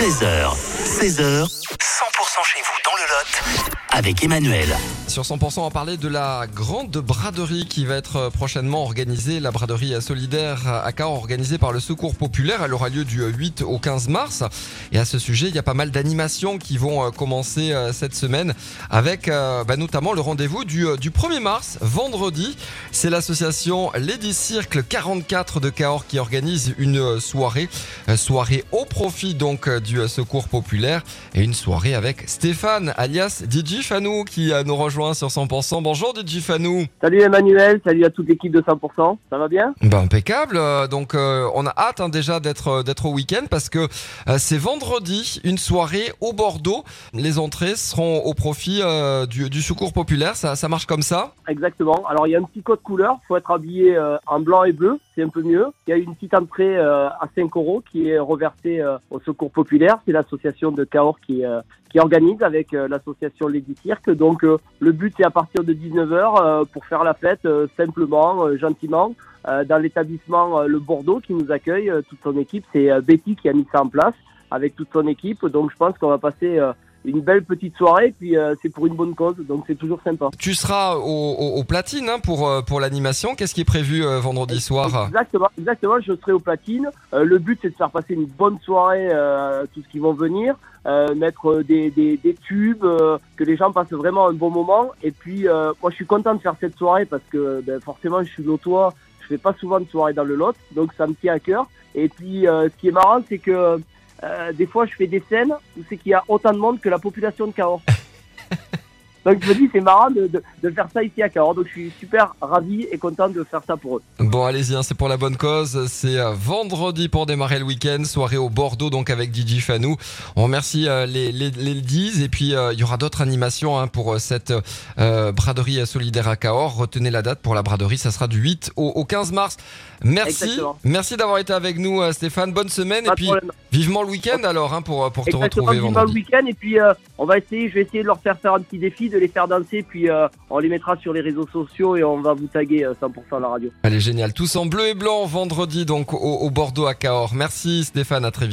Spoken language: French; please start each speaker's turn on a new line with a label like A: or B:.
A: 13h, 16h, 100% chez vous dans le Lot avec Emmanuel.
B: Sur 100%, on va parler de la grande braderie qui va être prochainement organisée, la braderie solidaire à Cahors organisée par le Secours Populaire. Elle aura lieu du 8 au 15 mars. Et à ce sujet, il y a pas mal d'animations qui vont euh, commencer euh, cette semaine avec euh, bah, notamment le rendez-vous du, du 1er mars, vendredi. C'est l'association Lady Circle 44 de Cahors qui organise une soirée, soirée au profit donc du Secours Populaire et une soirée avec Stéphane alias DJ Fanou qui nous rejoint sur 100%. Bonjour DJ Fanou.
C: Salut Emmanuel, salut à toute l'équipe de 100%. Ça va bien?
B: Ben impeccable. Donc euh, on a hâte hein, déjà d'être euh, d'être au week-end parce que euh, c'est vendredi une soirée au Bordeaux. Les entrées seront au profit euh, du, du, secours populaire. Ça, ça marche comme ça?
C: Exactement. Alors il y a un petit code couleur. Il faut être habillé euh, en blanc et bleu. C'est un peu mieux. Il y a une petite entrée euh, à 5 euros qui est reversée au secours populaire. C'est l'association de Cahors qui qui organise avec l'association Lady Cirque. Donc le but c'est à partir de 19h pour faire la fête simplement, gentiment. dans l'établissement Le Bordeaux qui nous accueille, toute son équipe, c'est Betty qui a mis ça en place avec toute son équipe. Donc je pense qu'on va passer une belle petite soirée, puis euh, c'est pour une bonne cause, donc c'est toujours sympa.
B: Tu seras au, au, au platine hein, pour, pour l'animation. Qu'est-ce qui est prévu euh, vendredi soir?
C: Exactement, exactement. Je serai au platine. Euh, le but c'est de faire passer une bonne soirée à tous ceux qui vont venir. Euh, mettre des, des, des tubes, euh, que les gens passent vraiment un bon moment. Et puis, euh, moi, je suis content de faire cette soirée parce que ben, forcément, je suis lotois, je fais pas souvent de soirée dans le lot, donc ça me tient à cœur. Et puis, ce qui est marrant, c'est que des fois, je fais des scènes où c'est qu'il y a autant de monde que la population de Cahors. Donc je me dis c'est marrant de, de, de, faire ça ici à Cahors. Donc je suis super ravi et content de faire ça pour eux.
B: Bon allez-y, hein, c'est pour la bonne cause. C'est vendredi pour démarrer le week-end, soirée au Bordeaux donc avec DJ Fanou. On remercie euh, les, les, les 10 et puis euh, il y aura d'autres animations hein, pour cette euh, braderie solidaire à Cahors. Retenez la date pour la braderie, ça sera du 8 au, au 15 mars. Merci,
C: Exactement.
B: merci d'avoir été avec nous Stéphane. Bonne semaine
C: Pas
B: et puis
C: problème.
B: vivement le week-end alors hein, pour, pour te retrouver
C: vivement
B: vendredi.
C: le week-end et puis euh, on va essayer, je vais essayer de leur faire faire un petit défi, de les faire danser, puis euh, on les mettra sur les réseaux sociaux et on va vous taguer euh, 100% à la radio.
B: Allez génial, tous en bleu et blanc vendredi donc au, au Bordeaux à Cahors. Merci Stéphane, à très vite.